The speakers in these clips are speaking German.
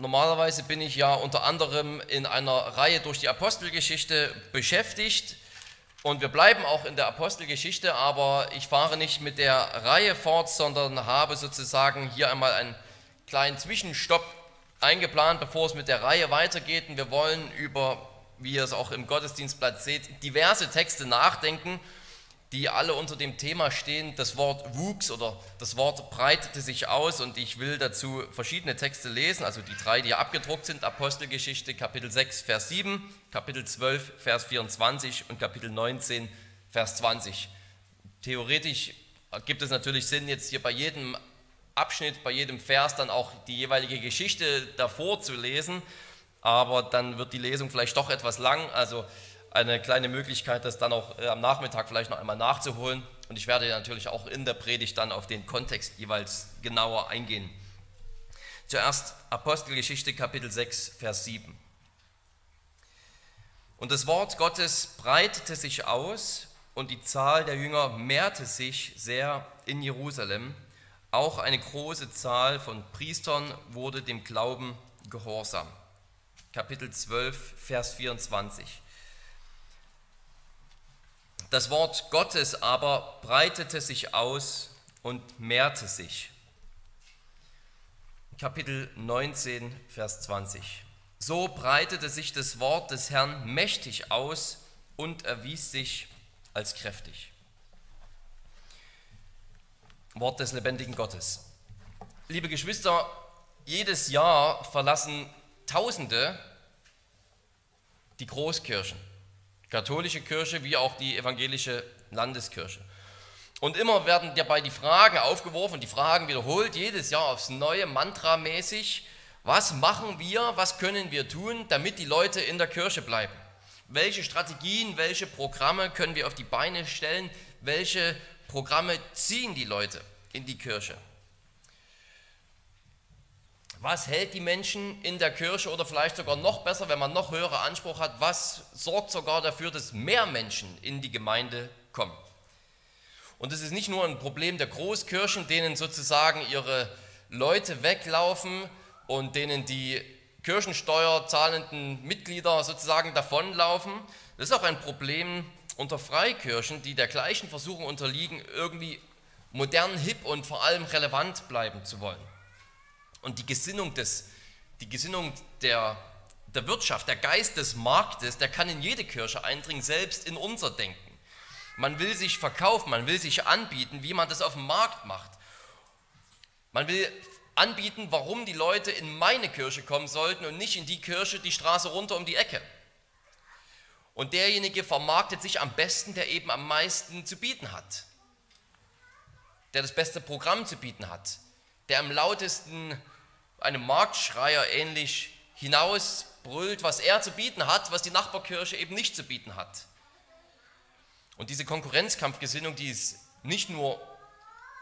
Normalerweise bin ich ja unter anderem in einer Reihe durch die Apostelgeschichte beschäftigt und wir bleiben auch in der Apostelgeschichte, aber ich fahre nicht mit der Reihe fort, sondern habe sozusagen hier einmal einen kleinen Zwischenstopp eingeplant, bevor es mit der Reihe weitergeht. Und wir wollen über, wie ihr es auch im Gottesdienstblatt seht, diverse Texte nachdenken die alle unter dem Thema stehen, das Wort wuchs oder das Wort breitete sich aus und ich will dazu verschiedene Texte lesen, also die drei, die abgedruckt sind, Apostelgeschichte Kapitel 6, Vers 7, Kapitel 12, Vers 24 und Kapitel 19, Vers 20. Theoretisch gibt es natürlich Sinn, jetzt hier bei jedem Abschnitt, bei jedem Vers dann auch die jeweilige Geschichte davor zu lesen, aber dann wird die Lesung vielleicht doch etwas lang, also eine kleine Möglichkeit, das dann auch äh, am Nachmittag vielleicht noch einmal nachzuholen. Und ich werde natürlich auch in der Predigt dann auf den Kontext jeweils genauer eingehen. Zuerst Apostelgeschichte Kapitel 6, Vers 7. Und das Wort Gottes breitete sich aus und die Zahl der Jünger mehrte sich sehr in Jerusalem. Auch eine große Zahl von Priestern wurde dem Glauben gehorsam. Kapitel 12, Vers 24. Das Wort Gottes aber breitete sich aus und mehrte sich. Kapitel 19, Vers 20. So breitete sich das Wort des Herrn mächtig aus und erwies sich als kräftig. Wort des lebendigen Gottes. Liebe Geschwister, jedes Jahr verlassen Tausende die Großkirchen katholische Kirche wie auch die evangelische Landeskirche. Und immer werden dabei die Fragen aufgeworfen, die Fragen wiederholt, jedes Jahr aufs Neue, mantramäßig, was machen wir, was können wir tun, damit die Leute in der Kirche bleiben? Welche Strategien, welche Programme können wir auf die Beine stellen? Welche Programme ziehen die Leute in die Kirche? Was hält die Menschen in der Kirche oder vielleicht sogar noch besser, wenn man noch höhere Anspruch hat, was sorgt sogar dafür, dass mehr Menschen in die Gemeinde kommen? Und es ist nicht nur ein Problem der Großkirchen, denen sozusagen ihre Leute weglaufen und denen die Kirchensteuer zahlenden Mitglieder sozusagen davonlaufen. Das ist auch ein Problem unter Freikirchen, die der gleichen Versuchung unterliegen, irgendwie modern, hip und vor allem relevant bleiben zu wollen. Und die Gesinnung, des, die Gesinnung der, der Wirtschaft, der Geist des Marktes, der kann in jede Kirche eindringen, selbst in unser Denken. Man will sich verkaufen, man will sich anbieten, wie man das auf dem Markt macht. Man will anbieten, warum die Leute in meine Kirche kommen sollten und nicht in die Kirche die Straße runter um die Ecke. Und derjenige vermarktet sich am besten, der eben am meisten zu bieten hat, der das beste Programm zu bieten hat, der am lautesten einem Marktschreier ähnlich hinausbrüllt, was er zu bieten hat, was die Nachbarkirche eben nicht zu bieten hat. Und diese Konkurrenzkampfgesinnung, die ist nicht nur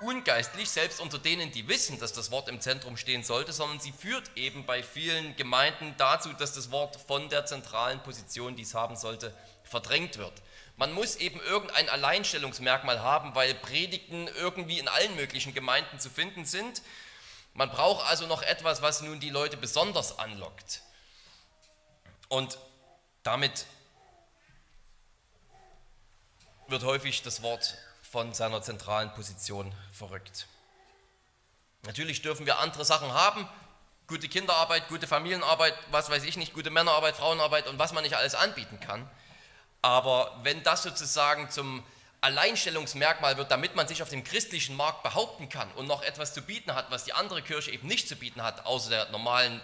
ungeistlich, selbst unter denen, die wissen, dass das Wort im Zentrum stehen sollte, sondern sie führt eben bei vielen Gemeinden dazu, dass das Wort von der zentralen Position, die es haben sollte, verdrängt wird. Man muss eben irgendein Alleinstellungsmerkmal haben, weil Predigten irgendwie in allen möglichen Gemeinden zu finden sind man braucht also noch etwas, was nun die Leute besonders anlockt. Und damit wird häufig das Wort von seiner zentralen Position verrückt. Natürlich dürfen wir andere Sachen haben, gute Kinderarbeit, gute Familienarbeit, was weiß ich nicht, gute Männerarbeit, Frauenarbeit und was man nicht alles anbieten kann. Aber wenn das sozusagen zum Alleinstellungsmerkmal wird, damit man sich auf dem christlichen Markt behaupten kann und noch etwas zu bieten hat, was die andere Kirche eben nicht zu bieten hat, außer der normalen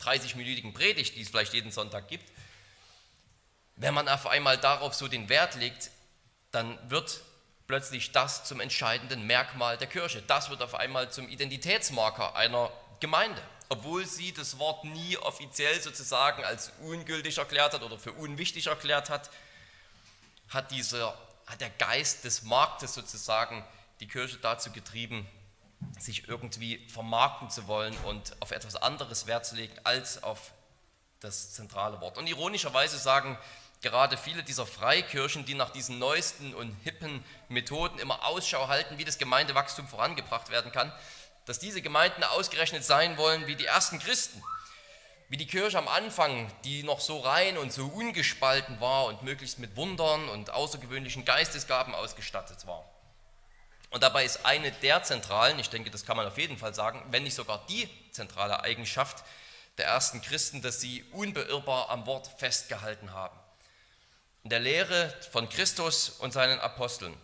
30-minütigen Predigt, die es vielleicht jeden Sonntag gibt. Wenn man auf einmal darauf so den Wert legt, dann wird plötzlich das zum entscheidenden Merkmal der Kirche. Das wird auf einmal zum Identitätsmarker einer Gemeinde, obwohl sie das Wort nie offiziell sozusagen als ungültig erklärt hat oder für unwichtig erklärt hat, hat dieser hat der Geist des Marktes sozusagen die Kirche dazu getrieben, sich irgendwie vermarkten zu wollen und auf etwas anderes Wert zu legen als auf das zentrale Wort. Und ironischerweise sagen gerade viele dieser Freikirchen, die nach diesen neuesten und hippen Methoden immer Ausschau halten, wie das Gemeindewachstum vorangebracht werden kann, dass diese Gemeinden ausgerechnet sein wollen wie die ersten Christen, wie die Kirche am Anfang, die noch so rein und so ungespalten war und möglichst mit Wundern und außergewöhnlichen Geistesgaben ausgestattet war. Und dabei ist eine der zentralen, ich denke, das kann man auf jeden Fall sagen, wenn nicht sogar die zentrale Eigenschaft der ersten Christen, dass sie unbeirrbar am Wort festgehalten haben. In der Lehre von Christus und seinen Aposteln.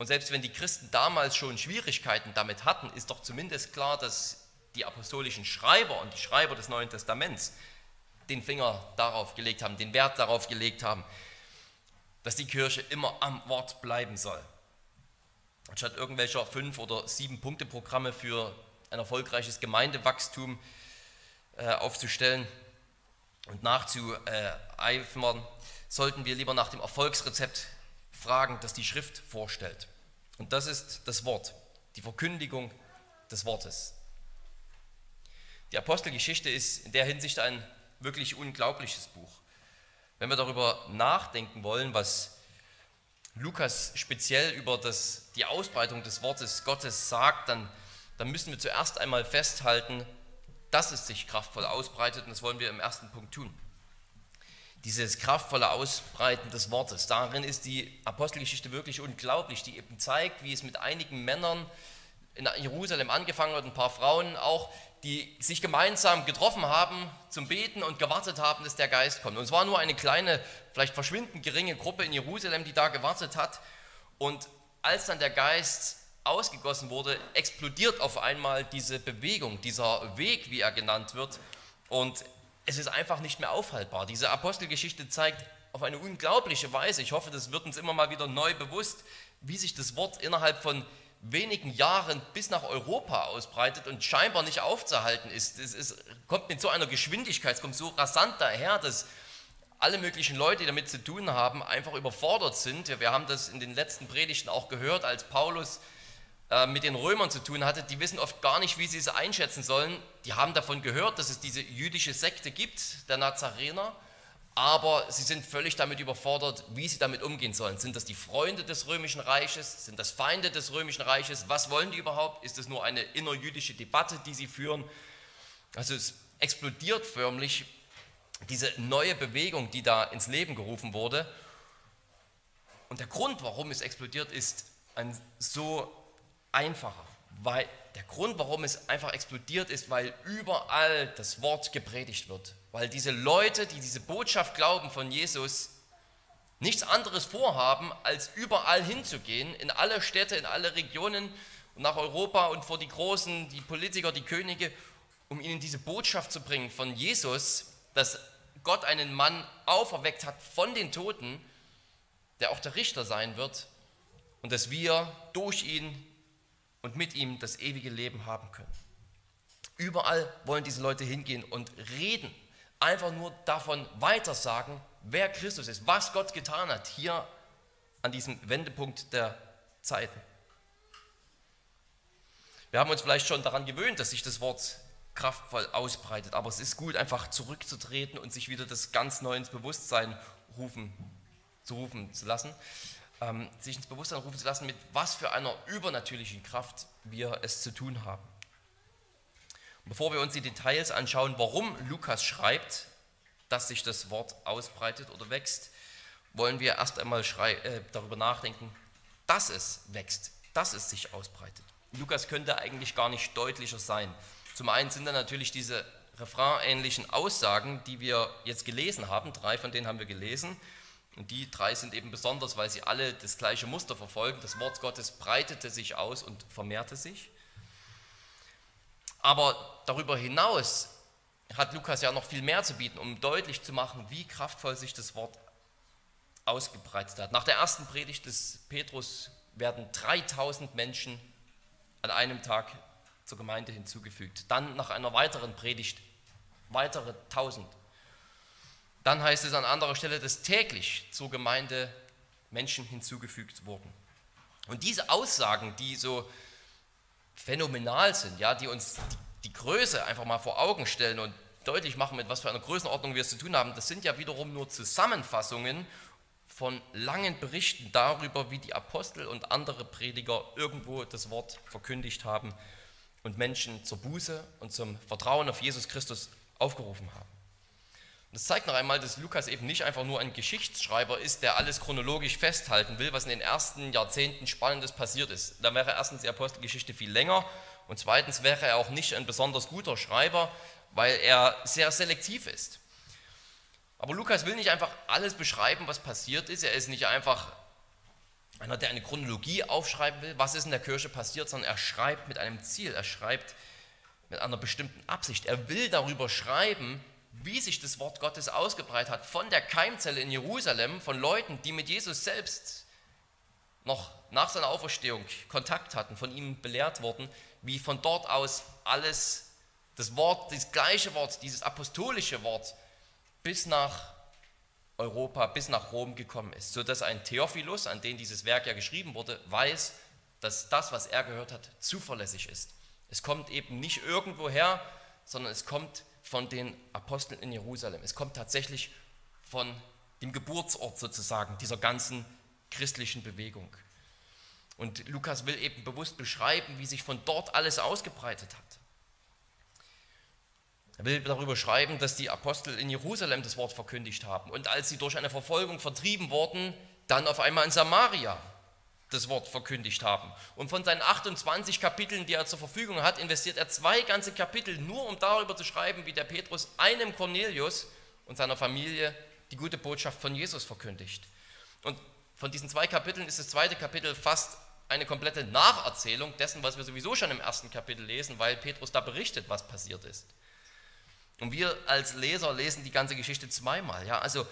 Und selbst wenn die Christen damals schon Schwierigkeiten damit hatten, ist doch zumindest klar, dass die apostolischen Schreiber und die Schreiber des Neuen Testaments den Finger darauf gelegt haben, den Wert darauf gelegt haben, dass die Kirche immer am Wort bleiben soll. Anstatt irgendwelcher fünf oder sieben Punkte Programme für ein erfolgreiches Gemeindewachstum äh, aufzustellen und nachzueifern, sollten wir lieber nach dem Erfolgsrezept fragen, das die Schrift vorstellt. Und das ist das Wort, die Verkündigung des Wortes. Die Apostelgeschichte ist in der Hinsicht ein wirklich unglaubliches Buch. Wenn wir darüber nachdenken wollen, was Lukas speziell über das, die Ausbreitung des Wortes Gottes sagt, dann, dann müssen wir zuerst einmal festhalten, dass es sich kraftvoll ausbreitet und das wollen wir im ersten Punkt tun. Dieses kraftvolle Ausbreiten des Wortes, darin ist die Apostelgeschichte wirklich unglaublich, die eben zeigt, wie es mit einigen Männern in Jerusalem angefangen hat, ein paar Frauen auch, die sich gemeinsam getroffen haben zum Beten und gewartet haben, dass der Geist kommt. Und es war nur eine kleine, vielleicht verschwindend geringe Gruppe in Jerusalem, die da gewartet hat. Und als dann der Geist ausgegossen wurde, explodiert auf einmal diese Bewegung, dieser Weg, wie er genannt wird. Und es ist einfach nicht mehr aufhaltbar. Diese Apostelgeschichte zeigt auf eine unglaubliche Weise, ich hoffe, das wird uns immer mal wieder neu bewusst, wie sich das Wort innerhalb von wenigen Jahren bis nach Europa ausbreitet und scheinbar nicht aufzuhalten ist. Es, es kommt mit so einer Geschwindigkeit, es kommt so rasant daher, dass alle möglichen Leute, die damit zu tun haben, einfach überfordert sind. Wir haben das in den letzten Predigten auch gehört, als Paulus äh, mit den Römern zu tun hatte. Die wissen oft gar nicht, wie sie es einschätzen sollen. Die haben davon gehört, dass es diese jüdische Sekte gibt, der Nazarener aber sie sind völlig damit überfordert, wie sie damit umgehen sollen. Sind das die Freunde des römischen Reiches? Sind das Feinde des römischen Reiches? Was wollen die überhaupt? Ist es nur eine innerjüdische Debatte, die sie führen? Also es explodiert förmlich diese neue Bewegung, die da ins Leben gerufen wurde. Und der Grund, warum es explodiert, ist ein so einfacher. Weil der Grund, warum es einfach explodiert, ist, weil überall das Wort gepredigt wird. Weil diese Leute, die diese Botschaft glauben von Jesus, nichts anderes vorhaben, als überall hinzugehen, in alle Städte, in alle Regionen und nach Europa und vor die Großen, die Politiker, die Könige, um ihnen diese Botschaft zu bringen von Jesus, dass Gott einen Mann auferweckt hat von den Toten, der auch der Richter sein wird und dass wir durch ihn und mit ihm das ewige Leben haben können. Überall wollen diese Leute hingehen und reden einfach nur davon weitersagen, wer Christus ist, was Gott getan hat, hier an diesem Wendepunkt der Zeiten. Wir haben uns vielleicht schon daran gewöhnt, dass sich das Wort kraftvoll ausbreitet, aber es ist gut, einfach zurückzutreten und sich wieder das ganz neu ins Bewusstsein rufen, zu rufen zu lassen, ähm, sich ins Bewusstsein rufen zu lassen, mit was für einer übernatürlichen Kraft wir es zu tun haben. Bevor wir uns die Details anschauen, warum Lukas schreibt, dass sich das Wort ausbreitet oder wächst, wollen wir erst einmal äh, darüber nachdenken, dass es wächst, dass es sich ausbreitet. Lukas könnte eigentlich gar nicht deutlicher sein. Zum einen sind da natürlich diese refrainähnlichen Aussagen, die wir jetzt gelesen haben. Drei von denen haben wir gelesen. Und die drei sind eben besonders, weil sie alle das gleiche Muster verfolgen. Das Wort Gottes breitete sich aus und vermehrte sich. Aber darüber hinaus hat Lukas ja noch viel mehr zu bieten, um deutlich zu machen, wie kraftvoll sich das Wort ausgebreitet hat. Nach der ersten Predigt des Petrus werden 3000 Menschen an einem Tag zur Gemeinde hinzugefügt. Dann nach einer weiteren Predigt weitere 1000. Dann heißt es an anderer Stelle, dass täglich zur Gemeinde Menschen hinzugefügt wurden. Und diese Aussagen, die so phänomenal sind, ja, die uns die Größe einfach mal vor Augen stellen und deutlich machen, mit was für einer Größenordnung wir es zu tun haben, das sind ja wiederum nur Zusammenfassungen von langen Berichten darüber, wie die Apostel und andere Prediger irgendwo das Wort verkündigt haben und Menschen zur Buße und zum Vertrauen auf Jesus Christus aufgerufen haben. Das zeigt noch einmal, dass Lukas eben nicht einfach nur ein Geschichtsschreiber ist, der alles chronologisch festhalten will, was in den ersten Jahrzehnten Spannendes passiert ist. Dann wäre erstens die Apostelgeschichte viel länger und zweitens wäre er auch nicht ein besonders guter Schreiber, weil er sehr selektiv ist. Aber Lukas will nicht einfach alles beschreiben, was passiert ist. Er ist nicht einfach einer, der eine Chronologie aufschreiben will, was ist in der Kirche passiert, sondern er schreibt mit einem Ziel, er schreibt mit einer bestimmten Absicht. Er will darüber schreiben, wie sich das Wort Gottes ausgebreitet hat, von der Keimzelle in Jerusalem, von Leuten, die mit Jesus selbst noch nach seiner Auferstehung Kontakt hatten, von ihm belehrt wurden, wie von dort aus alles, das Wort, das gleiche Wort, dieses apostolische Wort, bis nach Europa, bis nach Rom gekommen ist, sodass ein Theophilus, an den dieses Werk ja geschrieben wurde, weiß, dass das, was er gehört hat, zuverlässig ist. Es kommt eben nicht irgendwoher, sondern es kommt von den Aposteln in Jerusalem. Es kommt tatsächlich von dem Geburtsort sozusagen dieser ganzen christlichen Bewegung. Und Lukas will eben bewusst beschreiben, wie sich von dort alles ausgebreitet hat. Er will darüber schreiben, dass die Apostel in Jerusalem das Wort verkündigt haben und als sie durch eine Verfolgung vertrieben wurden, dann auf einmal in Samaria das Wort verkündigt haben. Und von seinen 28 Kapiteln, die er zur Verfügung hat, investiert er zwei ganze Kapitel nur, um darüber zu schreiben, wie der Petrus einem Cornelius und seiner Familie die gute Botschaft von Jesus verkündigt. Und von diesen zwei Kapiteln ist das zweite Kapitel fast eine komplette Nacherzählung dessen, was wir sowieso schon im ersten Kapitel lesen, weil Petrus da berichtet, was passiert ist. Und wir als Leser lesen die ganze Geschichte zweimal. Ja? Also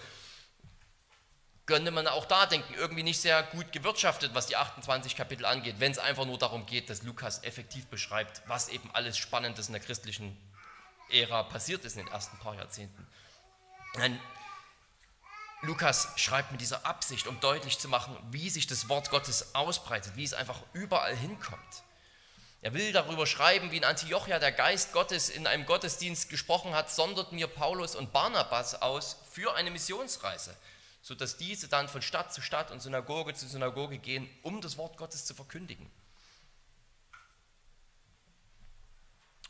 könnte man auch da denken, irgendwie nicht sehr gut gewirtschaftet, was die 28 Kapitel angeht, wenn es einfach nur darum geht, dass Lukas effektiv beschreibt, was eben alles Spannendes in der christlichen Ära passiert ist in den ersten paar Jahrzehnten. Nein, Lukas schreibt mit dieser Absicht, um deutlich zu machen, wie sich das Wort Gottes ausbreitet, wie es einfach überall hinkommt. Er will darüber schreiben, wie in Antiochia der Geist Gottes in einem Gottesdienst gesprochen hat, sondert mir Paulus und Barnabas aus für eine Missionsreise sodass diese dann von Stadt zu Stadt und Synagoge zu Synagoge gehen, um das Wort Gottes zu verkündigen.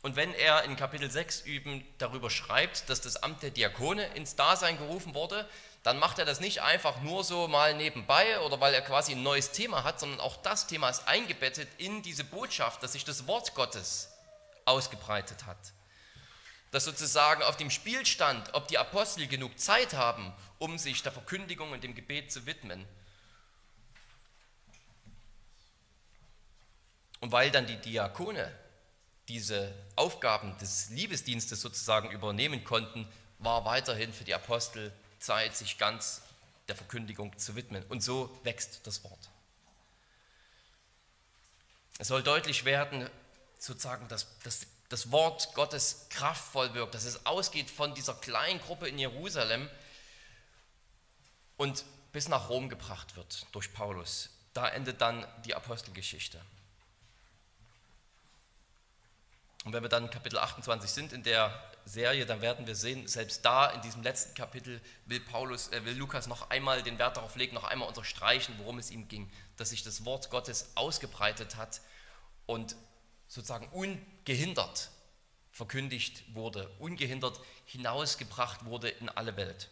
Und wenn er in Kapitel 6 üben darüber schreibt, dass das Amt der Diakone ins Dasein gerufen wurde, dann macht er das nicht einfach nur so mal nebenbei oder weil er quasi ein neues Thema hat, sondern auch das Thema ist eingebettet in diese Botschaft, dass sich das Wort Gottes ausgebreitet hat. Dass sozusagen auf dem Spielstand, ob die Apostel genug Zeit haben, um sich der Verkündigung und dem Gebet zu widmen. Und weil dann die Diakone diese Aufgaben des Liebesdienstes sozusagen übernehmen konnten, war weiterhin für die Apostel Zeit, sich ganz der Verkündigung zu widmen. Und so wächst das Wort. Es soll deutlich werden, sozusagen, dass, dass das Wort Gottes kraftvoll wirkt, dass es ausgeht von dieser kleinen Gruppe in Jerusalem, und bis nach Rom gebracht wird durch Paulus. Da endet dann die Apostelgeschichte. Und wenn wir dann Kapitel 28 sind in der Serie, dann werden wir sehen, selbst da in diesem letzten Kapitel will, Paulus, äh, will Lukas noch einmal den Wert darauf legen, noch einmal unterstreichen, worum es ihm ging, dass sich das Wort Gottes ausgebreitet hat und sozusagen ungehindert verkündigt wurde, ungehindert hinausgebracht wurde in alle Welt.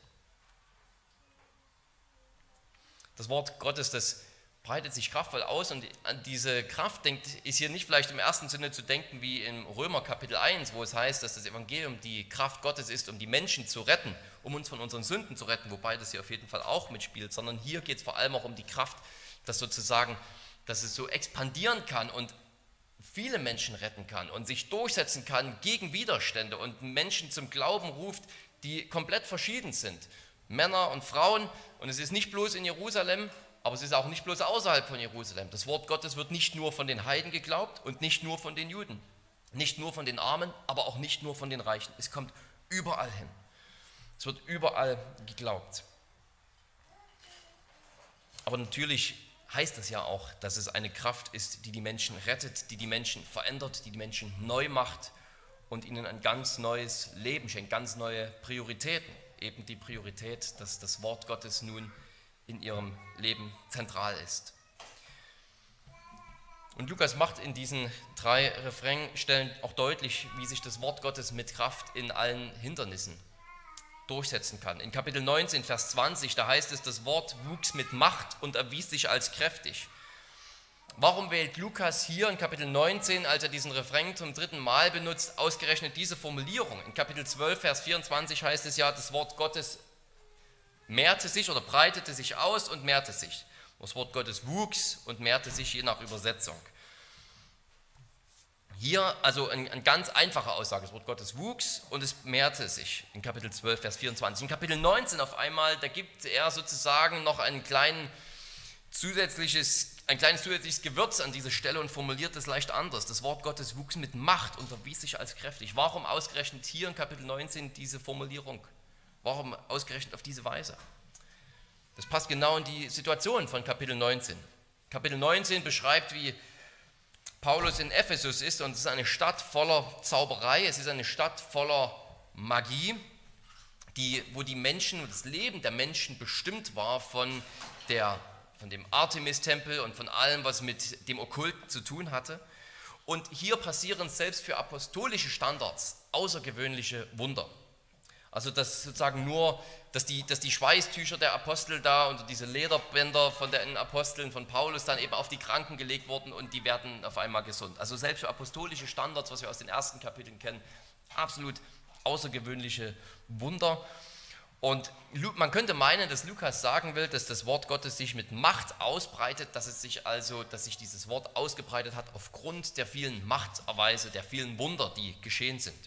Das Wort Gottes, das breitet sich kraftvoll aus und an diese Kraft denkt, ist hier nicht vielleicht im ersten Sinne zu denken wie im Römer Kapitel 1, wo es heißt, dass das Evangelium die Kraft Gottes ist, um die Menschen zu retten, um uns von unseren Sünden zu retten, wobei das hier auf jeden Fall auch mitspielt, sondern hier geht es vor allem auch um die Kraft, dass sozusagen, dass es so expandieren kann und viele Menschen retten kann und sich durchsetzen kann gegen Widerstände und Menschen zum Glauben ruft, die komplett verschieden sind. Männer und Frauen. Und es ist nicht bloß in Jerusalem, aber es ist auch nicht bloß außerhalb von Jerusalem. Das Wort Gottes wird nicht nur von den Heiden geglaubt und nicht nur von den Juden. Nicht nur von den Armen, aber auch nicht nur von den Reichen. Es kommt überall hin. Es wird überall geglaubt. Aber natürlich heißt das ja auch, dass es eine Kraft ist, die die Menschen rettet, die die Menschen verändert, die die Menschen neu macht und ihnen ein ganz neues Leben schenkt, ganz neue Prioritäten eben die Priorität, dass das Wort Gottes nun in ihrem Leben zentral ist. Und Lukas macht in diesen drei Refrainstellen auch deutlich, wie sich das Wort Gottes mit Kraft in allen Hindernissen durchsetzen kann. In Kapitel 19, Vers 20, da heißt es, das Wort wuchs mit Macht und erwies sich als kräftig. Warum wählt Lukas hier in Kapitel 19, als er diesen Refrain zum dritten Mal benutzt, ausgerechnet diese Formulierung? In Kapitel 12, Vers 24 heißt es ja, das Wort Gottes mehrte sich oder breitete sich aus und mehrte sich. Das Wort Gottes wuchs und mehrte sich je nach Übersetzung. Hier also eine ein ganz einfache Aussage. Das Wort Gottes wuchs und es mehrte sich in Kapitel 12, Vers 24. In Kapitel 19 auf einmal, da gibt er sozusagen noch ein, kleinen zusätzliches, ein kleines zusätzliches Gewürz an diese Stelle und formuliert es leicht anders. Das Wort Gottes wuchs mit Macht und erwies sich als kräftig. Warum ausgerechnet hier in Kapitel 19 diese Formulierung? Warum ausgerechnet auf diese Weise? Das passt genau in die Situation von Kapitel 19. Kapitel 19 beschreibt, wie Paulus in Ephesus ist und es ist eine Stadt voller Zauberei, es ist eine Stadt voller Magie, die, wo die Menschen, das Leben der Menschen bestimmt war von, der, von dem Artemis-Tempel und von allem, was mit dem Okkulten zu tun hatte. Und hier passieren selbst für apostolische Standards außergewöhnliche Wunder. Also dass sozusagen nur, dass die, dass die Schweißtücher der Apostel da und diese Lederbänder von den Aposteln von Paulus dann eben auf die Kranken gelegt wurden und die werden auf einmal gesund. Also selbst für apostolische Standards, was wir aus den ersten Kapiteln kennen, absolut außergewöhnliche Wunder. Und man könnte meinen, dass Lukas sagen will, dass das Wort Gottes sich mit Macht ausbreitet, dass es sich also, dass sich dieses Wort ausgebreitet hat aufgrund der vielen Machterweise, der vielen Wunder, die geschehen sind.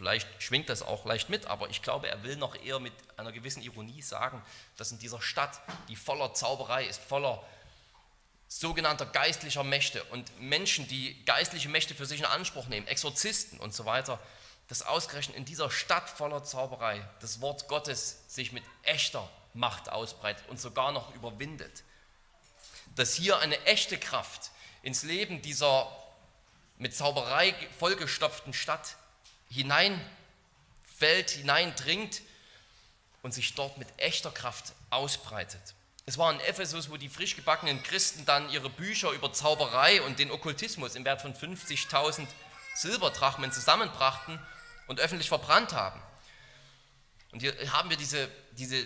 Vielleicht schwingt das auch leicht mit, aber ich glaube, er will noch eher mit einer gewissen Ironie sagen, dass in dieser Stadt, die voller Zauberei ist, voller sogenannter geistlicher Mächte und Menschen, die geistliche Mächte für sich in Anspruch nehmen, Exorzisten und so weiter, dass ausgerechnet in dieser Stadt voller Zauberei das Wort Gottes sich mit echter Macht ausbreitet und sogar noch überwindet. Dass hier eine echte Kraft ins Leben dieser mit Zauberei vollgestopften Stadt hineinfällt, hineindringt und sich dort mit echter Kraft ausbreitet. Es war in Ephesus, wo die frisch gebackenen Christen dann ihre Bücher über Zauberei und den Okkultismus im Wert von 50.000 Silberdrachmen zusammenbrachten und öffentlich verbrannt haben. Und hier haben wir diese, diese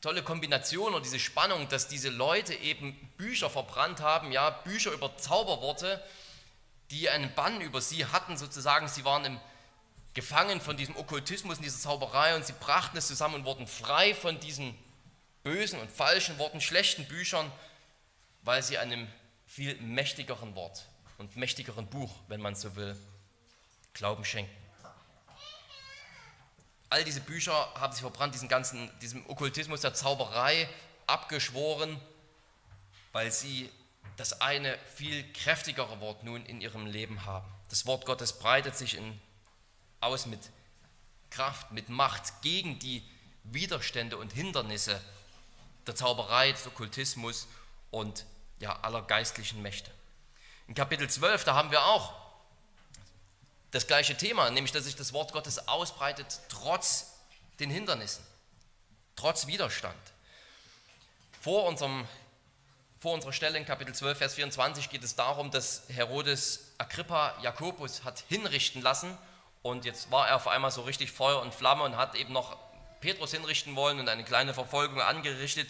tolle Kombination oder diese Spannung, dass diese Leute eben Bücher verbrannt haben, ja, Bücher über Zauberworte, die einen Bann über sie hatten, sozusagen. Sie waren im gefangen von diesem Okkultismus und dieser Zauberei und sie brachten es zusammen und wurden frei von diesen bösen und falschen Worten, schlechten Büchern, weil sie einem viel mächtigeren Wort und mächtigeren Buch, wenn man so will, Glauben schenken. All diese Bücher haben sie verbrannt, diesen ganzen, diesem Okkultismus der Zauberei abgeschworen, weil sie das eine viel kräftigere Wort nun in ihrem Leben haben. Das Wort Gottes breitet sich in aus mit Kraft, mit Macht gegen die Widerstände und Hindernisse der Zauberei, des Okkultismus und ja, aller geistlichen Mächte. In Kapitel 12, da haben wir auch das gleiche Thema, nämlich dass sich das Wort Gottes ausbreitet trotz den Hindernissen, trotz Widerstand. Vor, unserem, vor unserer Stelle in Kapitel 12, Vers 24 geht es darum, dass Herodes Agrippa Jakobus hat hinrichten lassen und jetzt war er auf einmal so richtig Feuer und Flamme und hat eben noch Petrus hinrichten wollen und eine kleine Verfolgung angerichtet.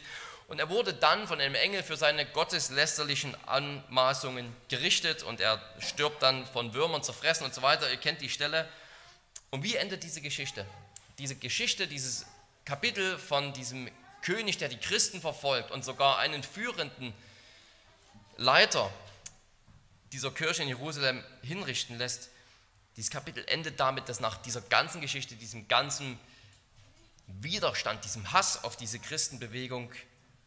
Und er wurde dann von einem Engel für seine gotteslästerlichen Anmaßungen gerichtet und er stirbt dann von Würmern zerfressen und so weiter. Ihr kennt die Stelle. Und wie endet diese Geschichte? Diese Geschichte, dieses Kapitel von diesem König, der die Christen verfolgt und sogar einen führenden Leiter dieser Kirche in Jerusalem hinrichten lässt, dieses Kapitel endet damit, dass nach dieser ganzen Geschichte, diesem ganzen Widerstand, diesem Hass auf diese Christenbewegung,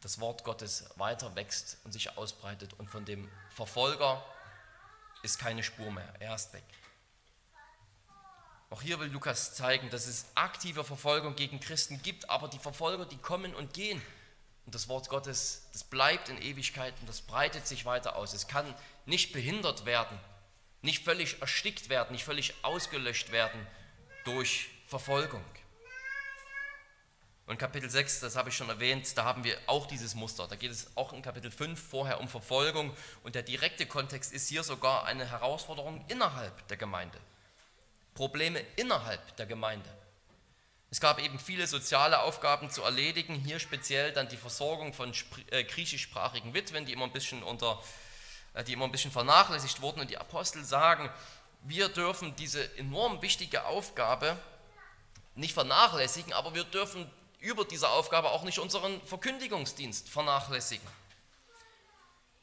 das Wort Gottes weiter wächst und sich ausbreitet und von dem Verfolger ist keine Spur mehr, er ist weg. Auch hier will Lukas zeigen, dass es aktive Verfolgung gegen Christen gibt, aber die Verfolger, die kommen und gehen. Und das Wort Gottes, das bleibt in Ewigkeit und das breitet sich weiter aus. Es kann nicht behindert werden nicht völlig erstickt werden, nicht völlig ausgelöscht werden durch Verfolgung. Und Kapitel 6, das habe ich schon erwähnt, da haben wir auch dieses Muster. Da geht es auch in Kapitel 5 vorher um Verfolgung und der direkte Kontext ist hier sogar eine Herausforderung innerhalb der Gemeinde. Probleme innerhalb der Gemeinde. Es gab eben viele soziale Aufgaben zu erledigen, hier speziell dann die Versorgung von äh, griechischsprachigen Witwen, die immer ein bisschen unter die immer ein bisschen vernachlässigt wurden und die Apostel sagen, wir dürfen diese enorm wichtige Aufgabe nicht vernachlässigen, aber wir dürfen über diese Aufgabe auch nicht unseren Verkündigungsdienst vernachlässigen.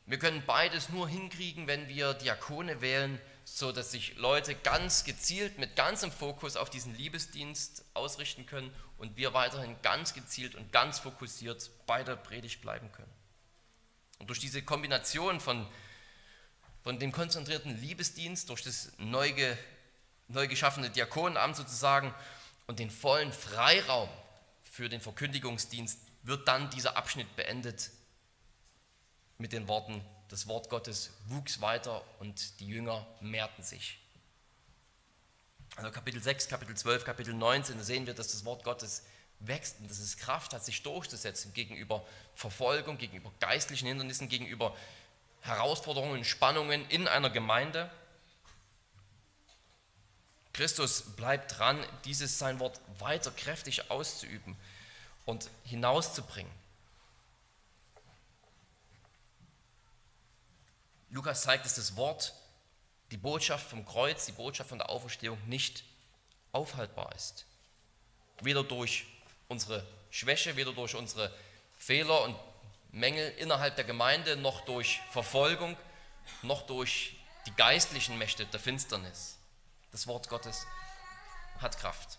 Wir können beides nur hinkriegen, wenn wir Diakone wählen, so dass sich Leute ganz gezielt mit ganzem Fokus auf diesen Liebesdienst ausrichten können und wir weiterhin ganz gezielt und ganz fokussiert bei der Predigt bleiben können. Und durch diese Kombination von, von dem konzentrierten Liebesdienst, durch das neu, ge, neu geschaffene Diakonenamt sozusagen und den vollen Freiraum für den Verkündigungsdienst wird dann dieser Abschnitt beendet mit den Worten, das Wort Gottes wuchs weiter und die Jünger mehrten sich. Also Kapitel 6, Kapitel 12, Kapitel 19, da sehen wir, dass das Wort Gottes wächst und dass es Kraft hat, sich durchzusetzen gegenüber Verfolgung, gegenüber geistlichen Hindernissen, gegenüber Herausforderungen, Spannungen in einer Gemeinde. Christus bleibt dran, dieses sein Wort weiter kräftig auszuüben und hinauszubringen. Lukas zeigt, dass das Wort, die Botschaft vom Kreuz, die Botschaft von der Auferstehung nicht aufhaltbar ist. Weder durch unsere Schwäche, weder durch unsere Fehler und Mängel innerhalb der Gemeinde, noch durch Verfolgung, noch durch die geistlichen Mächte der Finsternis. Das Wort Gottes hat Kraft.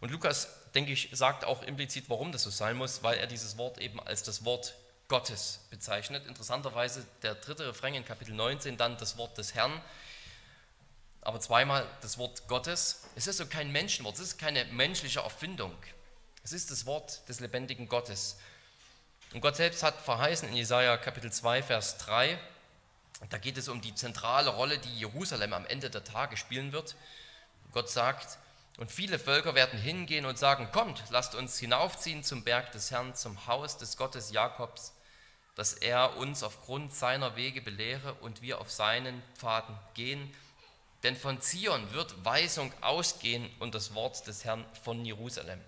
Und Lukas denke ich, sagt auch implizit, warum das so sein muss, weil er dieses Wort eben als das Wort Gottes bezeichnet. Interessanterweise der dritte Refrain in Kapitel 19, dann das Wort des Herrn, aber zweimal das Wort Gottes. Es ist so kein Menschenwort, es ist keine menschliche Erfindung. Es ist das Wort des lebendigen Gottes. Und Gott selbst hat verheißen in Jesaja Kapitel 2, Vers 3, da geht es um die zentrale Rolle, die Jerusalem am Ende der Tage spielen wird. Gott sagt, und viele Völker werden hingehen und sagen, kommt, lasst uns hinaufziehen zum Berg des Herrn, zum Haus des Gottes Jakobs, dass er uns aufgrund seiner Wege belehre und wir auf seinen Pfaden gehen. Denn von Zion wird Weisung ausgehen und das Wort des Herrn von Jerusalem.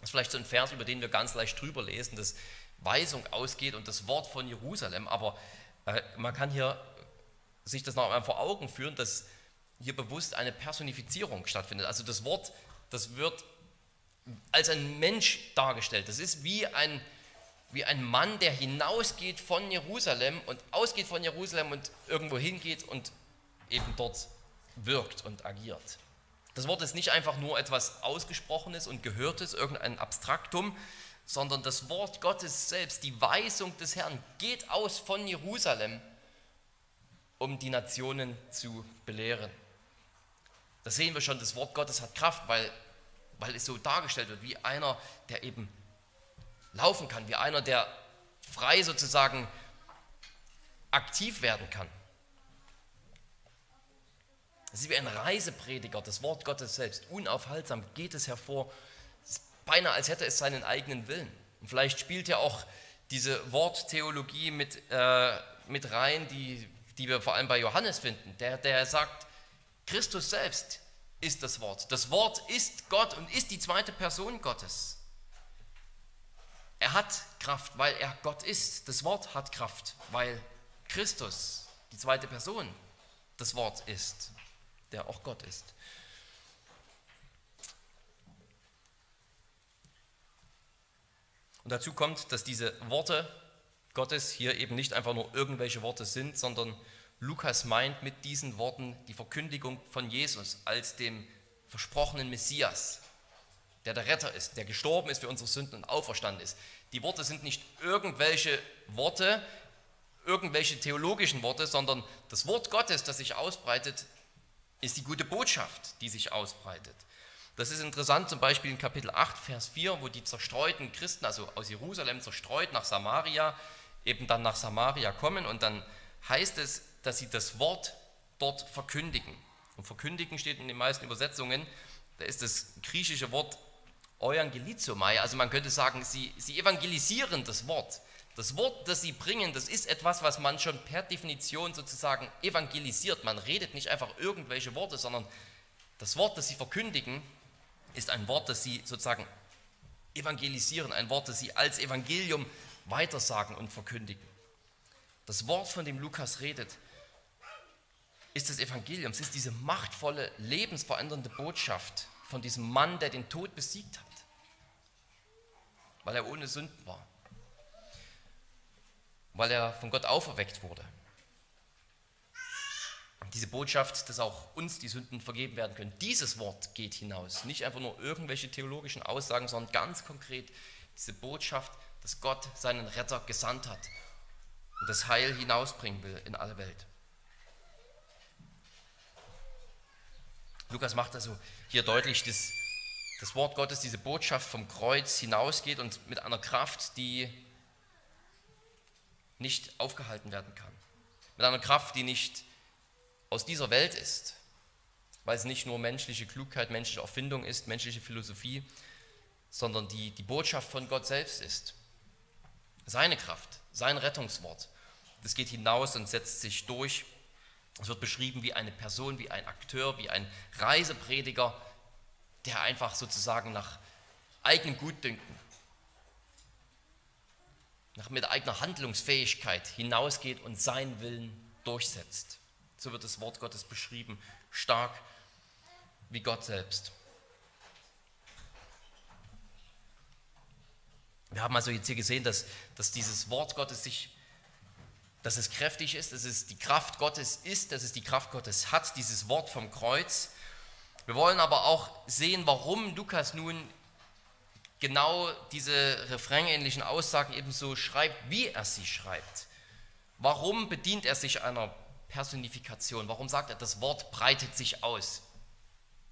Das ist vielleicht so ein Vers, über den wir ganz leicht drüber lesen, dass Weisung ausgeht und das Wort von Jerusalem. Aber äh, man kann hier sich das noch einmal vor Augen führen, dass hier bewusst eine Personifizierung stattfindet. Also das Wort, das wird als ein Mensch dargestellt. Das ist wie ein, wie ein Mann, der hinausgeht von Jerusalem und ausgeht von Jerusalem und irgendwo hingeht und eben dort wirkt und agiert. Das Wort ist nicht einfach nur etwas Ausgesprochenes und Gehörtes, irgendein Abstraktum, sondern das Wort Gottes selbst, die Weisung des Herrn, geht aus von Jerusalem, um die Nationen zu belehren. Da sehen wir schon, das Wort Gottes hat Kraft, weil, weil es so dargestellt wird, wie einer, der eben laufen kann, wie einer, der frei sozusagen aktiv werden kann. Es ist wie ein Reiseprediger, das Wort Gottes selbst. Unaufhaltsam geht es hervor, beinahe als hätte es seinen eigenen Willen. Und vielleicht spielt ja auch diese Worttheologie mit, äh, mit rein, die, die wir vor allem bei Johannes finden, der, der sagt, Christus selbst ist das Wort. Das Wort ist Gott und ist die zweite Person Gottes. Er hat Kraft, weil er Gott ist. Das Wort hat Kraft, weil Christus, die zweite Person, das Wort ist, der auch Gott ist. Und dazu kommt, dass diese Worte Gottes hier eben nicht einfach nur irgendwelche Worte sind, sondern Lukas meint mit diesen Worten die Verkündigung von Jesus als dem versprochenen Messias, der der Retter ist, der gestorben ist für unsere Sünden und auferstanden ist. Die Worte sind nicht irgendwelche Worte, irgendwelche theologischen Worte, sondern das Wort Gottes, das sich ausbreitet, ist die gute Botschaft, die sich ausbreitet. Das ist interessant, zum Beispiel in Kapitel 8, Vers 4, wo die zerstreuten Christen, also aus Jerusalem zerstreut nach Samaria, eben dann nach Samaria kommen und dann heißt es, dass sie das Wort dort verkündigen. Und verkündigen steht in den meisten Übersetzungen, da ist das griechische Wort Euangelizomai, also man könnte sagen, sie, sie evangelisieren das Wort. Das Wort, das sie bringen, das ist etwas, was man schon per Definition sozusagen evangelisiert. Man redet nicht einfach irgendwelche Worte, sondern das Wort, das sie verkündigen, ist ein Wort, das sie sozusagen evangelisieren, ein Wort, das sie als Evangelium weitersagen und verkündigen. Das Wort, von dem Lukas redet, ist das Evangelium. Es ist diese machtvolle, lebensverändernde Botschaft von diesem Mann, der den Tod besiegt hat, weil er ohne Sünden war, weil er von Gott auferweckt wurde. Diese Botschaft, dass auch uns die Sünden vergeben werden können, dieses Wort geht hinaus. Nicht einfach nur irgendwelche theologischen Aussagen, sondern ganz konkret diese Botschaft, dass Gott seinen Retter gesandt hat und das Heil hinausbringen will in alle Welt. Lukas macht also hier deutlich, dass das Wort Gottes, diese Botschaft vom Kreuz hinausgeht und mit einer Kraft, die nicht aufgehalten werden kann. Mit einer Kraft, die nicht aus dieser Welt ist, weil es nicht nur menschliche Klugheit, menschliche Erfindung ist, menschliche Philosophie, sondern die, die Botschaft von Gott selbst ist. Seine Kraft, sein Rettungswort. Das geht hinaus und setzt sich durch es wird beschrieben wie eine Person, wie ein Akteur, wie ein Reiseprediger, der einfach sozusagen nach eigenem Gutdünken, nach mit eigener Handlungsfähigkeit hinausgeht und seinen Willen durchsetzt. So wird das Wort Gottes beschrieben, stark wie Gott selbst. Wir haben also jetzt hier gesehen, dass, dass dieses Wort Gottes sich dass es kräftig ist, dass es die Kraft Gottes ist, dass es die Kraft Gottes hat, dieses Wort vom Kreuz. Wir wollen aber auch sehen, warum Lukas nun genau diese refrainähnlichen Aussagen ebenso schreibt, wie er sie schreibt. Warum bedient er sich einer Personifikation? Warum sagt er, das Wort breitet sich aus?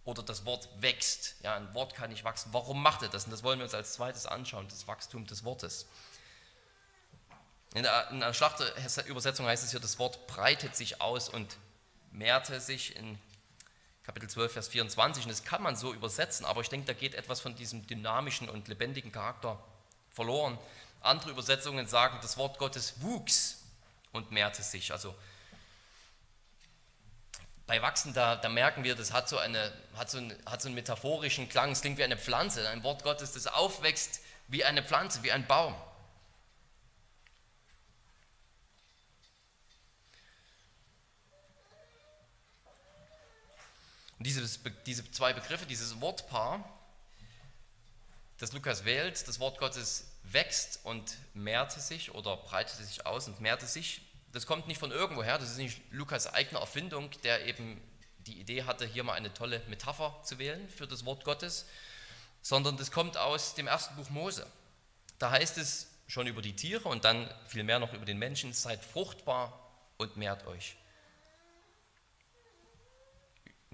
Oder das Wort wächst. Ja, ein Wort kann nicht wachsen. Warum macht er das? Und das wollen wir uns als zweites anschauen, das Wachstum des Wortes. In der, in der Schlachterübersetzung heißt es hier, das Wort breitet sich aus und mehrte sich in Kapitel 12, Vers 24. Und das kann man so übersetzen, aber ich denke, da geht etwas von diesem dynamischen und lebendigen Charakter verloren. Andere Übersetzungen sagen, das Wort Gottes wuchs und mehrte sich. Also bei Wachsen, da, da merken wir, das hat so, eine, hat, so einen, hat so einen metaphorischen Klang. Es klingt wie eine Pflanze, ein Wort Gottes, das aufwächst wie eine Pflanze, wie ein Baum. Und dieses, diese zwei Begriffe, dieses Wortpaar, das Lukas wählt, das Wort Gottes wächst und mehrte sich oder breitete sich aus und mehrte sich, das kommt nicht von irgendwoher, das ist nicht Lukas eigene Erfindung, der eben die Idee hatte, hier mal eine tolle Metapher zu wählen für das Wort Gottes, sondern das kommt aus dem ersten Buch Mose. Da heißt es schon über die Tiere und dann viel mehr noch über den Menschen, seid fruchtbar und mehrt euch.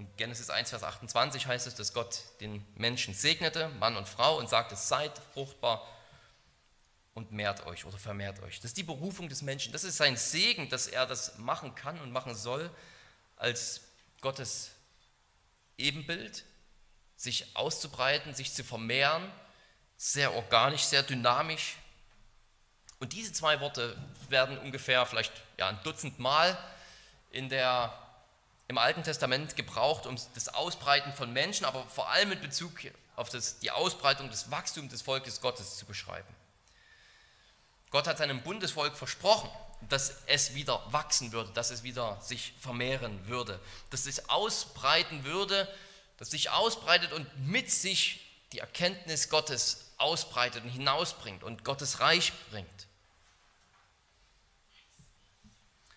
In Genesis 1, Vers 28 heißt es, dass Gott den Menschen segnete, Mann und Frau, und sagte, seid fruchtbar und mehrt euch oder vermehrt euch. Das ist die Berufung des Menschen. Das ist sein Segen, dass er das machen kann und machen soll, als Gottes Ebenbild, sich auszubreiten, sich zu vermehren, sehr organisch, sehr dynamisch. Und diese zwei Worte werden ungefähr vielleicht ja, ein Dutzend Mal in der im Alten Testament gebraucht, um das Ausbreiten von Menschen, aber vor allem mit Bezug auf das, die Ausbreitung des Wachstums des Volkes Gottes zu beschreiben. Gott hat seinem Bundesvolk versprochen, dass es wieder wachsen würde, dass es wieder sich vermehren würde, dass es ausbreiten würde, dass sich ausbreitet und mit sich die Erkenntnis Gottes ausbreitet und hinausbringt und Gottes Reich bringt.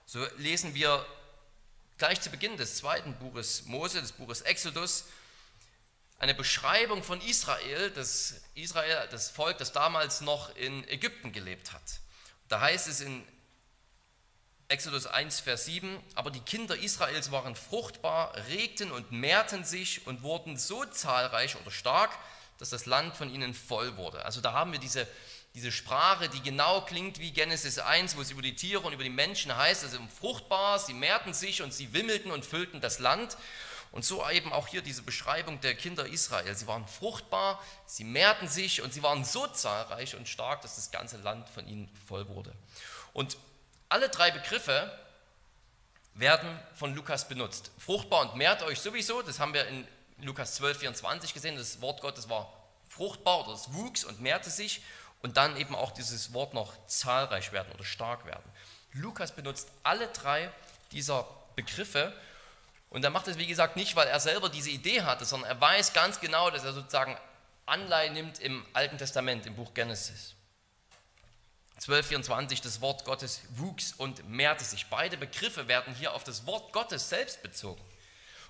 So lesen wir gleich zu Beginn des zweiten Buches Mose, des Buches Exodus, eine Beschreibung von Israel, das Israel, das Volk, das damals noch in Ägypten gelebt hat. Da heißt es in Exodus 1, Vers 7, aber die Kinder Israels waren fruchtbar, regten und mehrten sich und wurden so zahlreich oder stark, dass das Land von ihnen voll wurde. Also da haben wir diese diese Sprache, die genau klingt wie Genesis 1, wo es über die Tiere und über die Menschen heißt, also fruchtbar, sie mehrten sich und sie wimmelten und füllten das Land. Und so eben auch hier diese Beschreibung der Kinder Israel. Sie waren fruchtbar, sie mehrten sich und sie waren so zahlreich und stark, dass das ganze Land von ihnen voll wurde. Und alle drei Begriffe werden von Lukas benutzt. Fruchtbar und mehrt euch sowieso, das haben wir in Lukas 12, 24 gesehen, das Wort Gottes war fruchtbar oder es wuchs und mehrte sich und dann eben auch dieses Wort noch zahlreich werden oder stark werden. Lukas benutzt alle drei dieser Begriffe und er macht es, wie gesagt, nicht, weil er selber diese Idee hatte, sondern er weiß ganz genau, dass er sozusagen Anleihe nimmt im Alten Testament, im Buch Genesis. 12,24, das Wort Gottes wuchs und mehrte sich. Beide Begriffe werden hier auf das Wort Gottes selbst bezogen.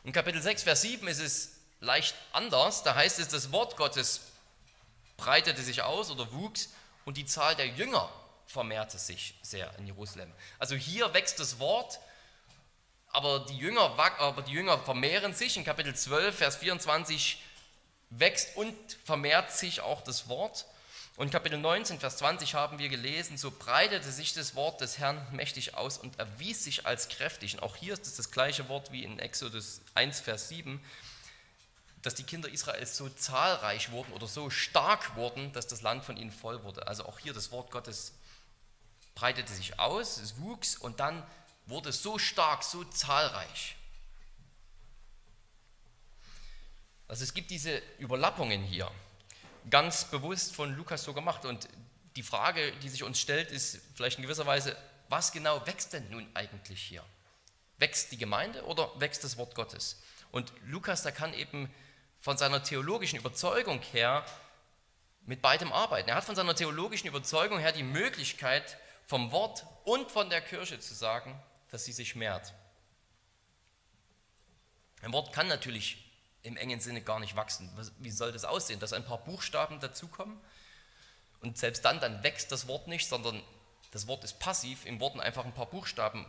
Und Kapitel 6, Vers 7 ist es leicht anders. Da heißt es, das Wort Gottes breitete sich aus oder wuchs und die Zahl der Jünger vermehrte sich sehr in Jerusalem. Also hier wächst das Wort, aber die Jünger, aber die Jünger vermehren sich. In Kapitel 12, Vers 24 wächst und vermehrt sich auch das Wort. Und Kapitel 19, Vers 20 haben wir gelesen, so breitete sich das Wort des Herrn mächtig aus und erwies sich als kräftig. Und auch hier ist es das gleiche Wort wie in Exodus 1, Vers 7, dass die Kinder Israels so zahlreich wurden oder so stark wurden, dass das Land von ihnen voll wurde. Also auch hier das Wort Gottes breitete sich aus, es wuchs und dann wurde es so stark, so zahlreich. Also es gibt diese Überlappungen hier ganz bewusst von Lukas so gemacht. Und die Frage, die sich uns stellt, ist vielleicht in gewisser Weise, was genau wächst denn nun eigentlich hier? Wächst die Gemeinde oder wächst das Wort Gottes? Und Lukas, der kann eben von seiner theologischen Überzeugung her mit beidem arbeiten. Er hat von seiner theologischen Überzeugung her die Möglichkeit, vom Wort und von der Kirche zu sagen, dass sie sich mehrt. Ein Wort kann natürlich im engen Sinne gar nicht wachsen. Wie soll das aussehen? Dass ein paar Buchstaben dazukommen und selbst dann, dann wächst das Wort nicht, sondern das Wort ist passiv, im Worten einfach ein paar Buchstaben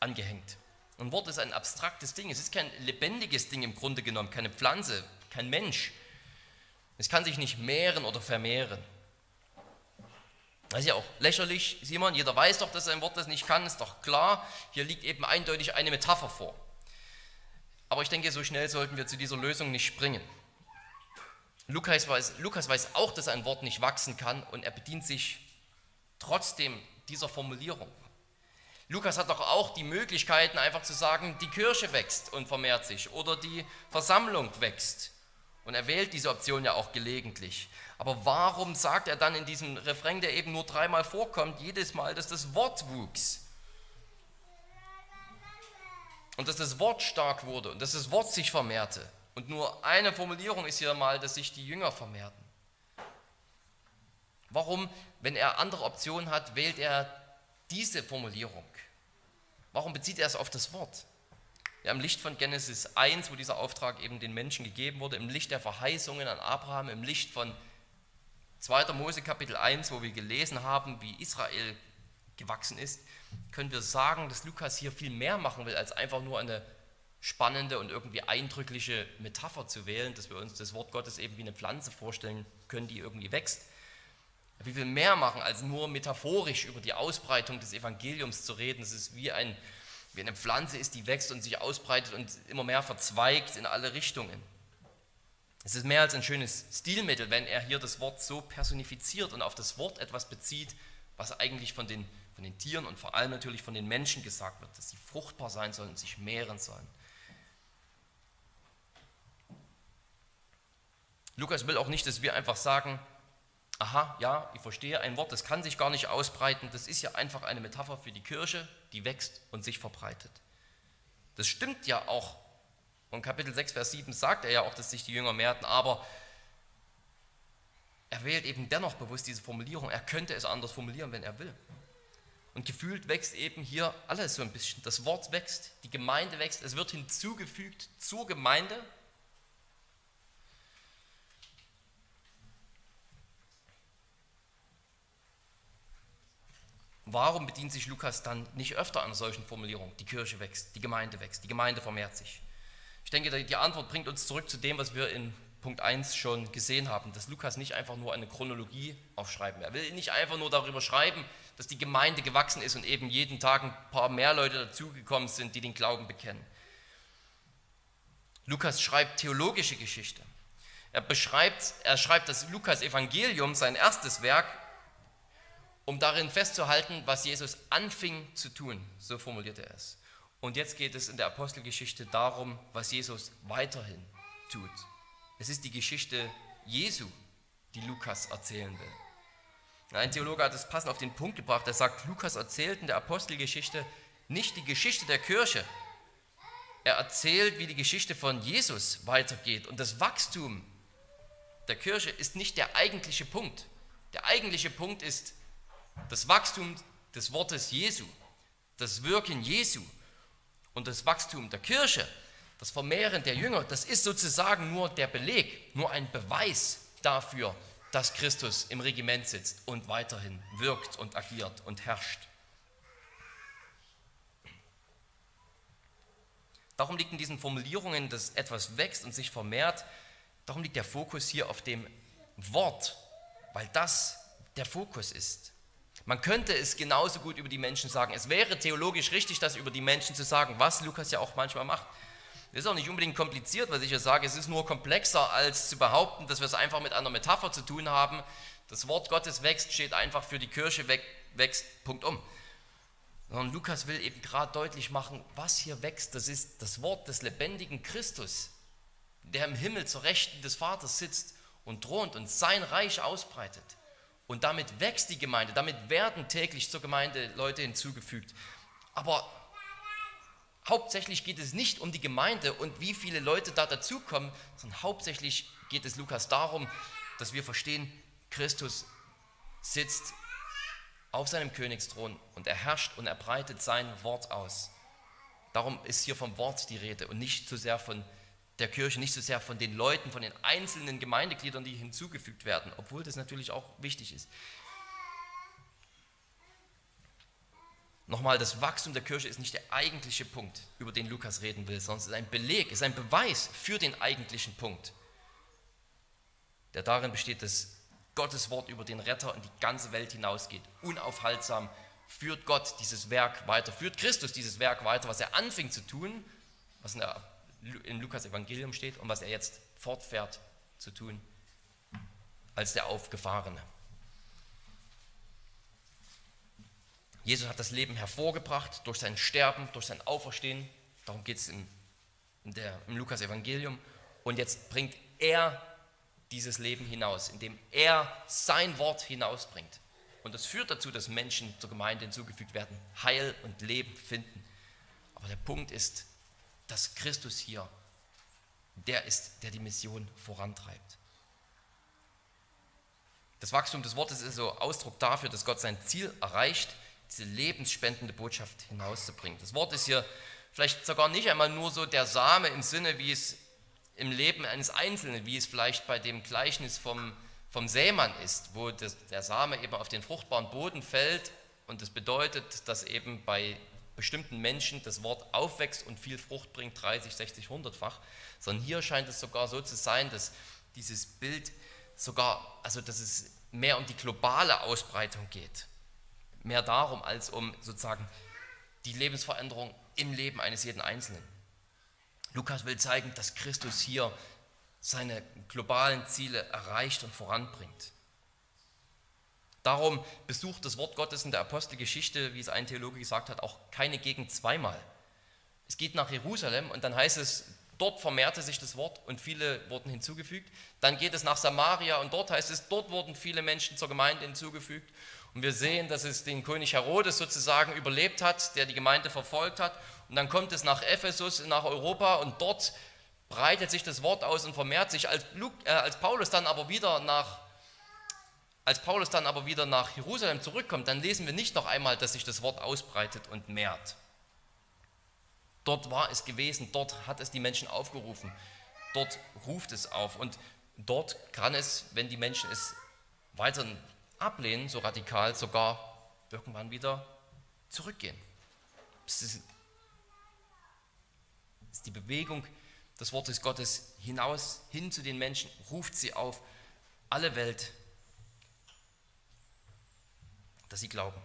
angehängt. Ein Wort ist ein abstraktes Ding, es ist kein lebendiges Ding im Grunde genommen, keine Pflanze, kein Mensch. Es kann sich nicht mehren oder vermehren. Das ist ja auch lächerlich, Simon, jeder weiß doch, dass ein Wort das nicht kann, ist doch klar. Hier liegt eben eindeutig eine Metapher vor. Aber ich denke, so schnell sollten wir zu dieser Lösung nicht springen. Lukas weiß, Lukas weiß auch, dass ein Wort nicht wachsen kann und er bedient sich trotzdem dieser Formulierung. Lukas hat doch auch die Möglichkeiten, einfach zu sagen, die Kirche wächst und vermehrt sich oder die Versammlung wächst. Und er wählt diese Option ja auch gelegentlich. Aber warum sagt er dann in diesem Refrain, der eben nur dreimal vorkommt, jedes Mal, dass das Wort wuchs? und dass das Wort stark wurde und dass das Wort sich vermehrte. Und nur eine Formulierung ist hier mal, dass sich die Jünger vermehrten. Warum, wenn er andere Optionen hat, wählt er diese Formulierung? Warum bezieht er es auf das Wort? Ja, Im Licht von Genesis 1, wo dieser Auftrag eben den Menschen gegeben wurde, im Licht der Verheißungen an Abraham, im Licht von 2. Mose Kapitel 1, wo wir gelesen haben, wie Israel gewachsen ist, können wir sagen, dass Lukas hier viel mehr machen will, als einfach nur eine spannende und irgendwie eindrückliche Metapher zu wählen, dass wir uns das Wort Gottes eben wie eine Pflanze vorstellen können, die irgendwie wächst. Wie viel mehr machen, als nur metaphorisch über die Ausbreitung des Evangeliums zu reden. Es ist wie, ein, wie eine Pflanze ist, die wächst und sich ausbreitet und immer mehr verzweigt in alle Richtungen. Es ist mehr als ein schönes Stilmittel, wenn er hier das Wort so personifiziert und auf das Wort etwas bezieht, was eigentlich von den von den Tieren und vor allem natürlich von den Menschen gesagt wird, dass sie fruchtbar sein sollen und sich mehren sollen. Lukas will auch nicht, dass wir einfach sagen, aha, ja, ich verstehe ein Wort, das kann sich gar nicht ausbreiten, das ist ja einfach eine Metapher für die Kirche, die wächst und sich verbreitet. Das stimmt ja auch. Und Kapitel 6, Vers 7 sagt er ja auch, dass sich die Jünger mehrten, aber er wählt eben dennoch bewusst diese Formulierung. Er könnte es anders formulieren, wenn er will. Und gefühlt wächst eben hier alles so ein bisschen. Das Wort wächst, die Gemeinde wächst, es wird hinzugefügt zur Gemeinde. Warum bedient sich Lukas dann nicht öfter an solchen Formulierungen? Die Kirche wächst, die Gemeinde wächst, die Gemeinde vermehrt sich. Ich denke, die Antwort bringt uns zurück zu dem, was wir in Punkt 1 schon gesehen haben, dass Lukas nicht einfach nur eine Chronologie aufschreiben. Er will nicht einfach nur darüber schreiben, dass die Gemeinde gewachsen ist und eben jeden Tag ein paar mehr Leute dazugekommen sind, die den Glauben bekennen. Lukas schreibt theologische Geschichte. Er beschreibt, er schreibt das Lukas Evangelium, sein erstes Werk, um darin festzuhalten, was Jesus anfing zu tun. So formulierte er es. Und jetzt geht es in der Apostelgeschichte darum, was Jesus weiterhin tut. Es ist die Geschichte Jesu, die Lukas erzählen will. Ein Theologe hat es passend auf den Punkt gebracht. Er sagt, Lukas erzählt in der Apostelgeschichte nicht die Geschichte der Kirche. Er erzählt, wie die Geschichte von Jesus weitergeht. Und das Wachstum der Kirche ist nicht der eigentliche Punkt. Der eigentliche Punkt ist das Wachstum des Wortes Jesu, das Wirken Jesu und das Wachstum der Kirche, das Vermehren der Jünger, das ist sozusagen nur der Beleg, nur ein Beweis dafür, dass Christus im Regiment sitzt und weiterhin wirkt und agiert und herrscht. Darum liegt in diesen Formulierungen, dass etwas wächst und sich vermehrt, darum liegt der Fokus hier auf dem Wort, weil das der Fokus ist. Man könnte es genauso gut über die Menschen sagen. Es wäre theologisch richtig, das über die Menschen zu sagen, was Lukas ja auch manchmal macht. Das ist auch nicht unbedingt kompliziert, was ich hier sage. Es ist nur komplexer, als zu behaupten, dass wir es einfach mit einer Metapher zu tun haben. Das Wort Gottes wächst, steht einfach für die Kirche wächst, Punkt um. Sondern Lukas will eben gerade deutlich machen, was hier wächst, das ist das Wort des lebendigen Christus, der im Himmel zur Rechten des Vaters sitzt und thront und sein Reich ausbreitet. Und damit wächst die Gemeinde, damit werden täglich zur Gemeinde Leute hinzugefügt. Aber hauptsächlich geht es nicht um die Gemeinde und wie viele Leute da dazukommen, sondern hauptsächlich geht es Lukas darum, dass wir verstehen, Christus sitzt auf seinem Königsthron und er herrscht und er breitet sein Wort aus. Darum ist hier vom Wort die Rede und nicht so sehr von der Kirche, nicht so sehr von den Leuten, von den einzelnen Gemeindegliedern, die hinzugefügt werden, obwohl das natürlich auch wichtig ist. Nochmal, das Wachstum der Kirche ist nicht der eigentliche Punkt, über den Lukas reden will, sondern es ist ein Beleg, es ist ein Beweis für den eigentlichen Punkt, der darin besteht, dass Gottes Wort über den Retter in die ganze Welt hinausgeht. Unaufhaltsam führt Gott dieses Werk weiter, führt Christus dieses Werk weiter, was er anfing zu tun, was in der im Lukas Evangelium steht und was er jetzt fortfährt zu tun als der Aufgefahrene. Jesus hat das Leben hervorgebracht durch sein Sterben, durch sein Auferstehen. Darum geht es im, im Lukas Evangelium. Und jetzt bringt er dieses Leben hinaus, indem er sein Wort hinausbringt. Und das führt dazu, dass Menschen zur Gemeinde hinzugefügt werden, Heil und Leben finden. Aber der Punkt ist, dass Christus hier der ist, der die Mission vorantreibt. Das Wachstum des Wortes ist so Ausdruck dafür, dass Gott sein Ziel erreicht, diese lebensspendende Botschaft hinauszubringen. Das Wort ist hier vielleicht sogar nicht einmal nur so der Same im Sinne, wie es im Leben eines Einzelnen, wie es vielleicht bei dem Gleichnis vom, vom Sämann ist, wo das, der Same eben auf den fruchtbaren Boden fällt und das bedeutet, dass eben bei bestimmten Menschen das Wort aufwächst und viel Frucht bringt, 30, 60, 100-fach, sondern hier scheint es sogar so zu sein, dass dieses Bild sogar, also dass es mehr um die globale Ausbreitung geht. Mehr darum, als um sozusagen die Lebensveränderung im Leben eines jeden Einzelnen. Lukas will zeigen, dass Christus hier seine globalen Ziele erreicht und voranbringt. Darum besucht das Wort Gottes in der Apostelgeschichte, wie es ein Theologe gesagt hat, auch keine Gegend zweimal. Es geht nach Jerusalem und dann heißt es, dort vermehrte sich das Wort und viele wurden hinzugefügt. Dann geht es nach Samaria und dort heißt es, dort wurden viele Menschen zur Gemeinde hinzugefügt. Und wir sehen, dass es den König Herodes sozusagen überlebt hat, der die Gemeinde verfolgt hat. Und dann kommt es nach Ephesus, nach Europa und dort breitet sich das Wort aus und vermehrt sich. Als, äh, als Paulus dann aber wieder nach als Paulus dann aber wieder nach Jerusalem zurückkommt, dann lesen wir nicht noch einmal, dass sich das Wort ausbreitet und mehrt. Dort war es gewesen, dort hat es die Menschen aufgerufen, dort ruft es auf und dort kann es, wenn die Menschen es weiter ablehnen, so radikal, sogar irgendwann wieder zurückgehen. Es ist, die Bewegung des Wortes Gottes hinaus, hin zu den Menschen, ruft sie auf, alle Welt dass sie glauben.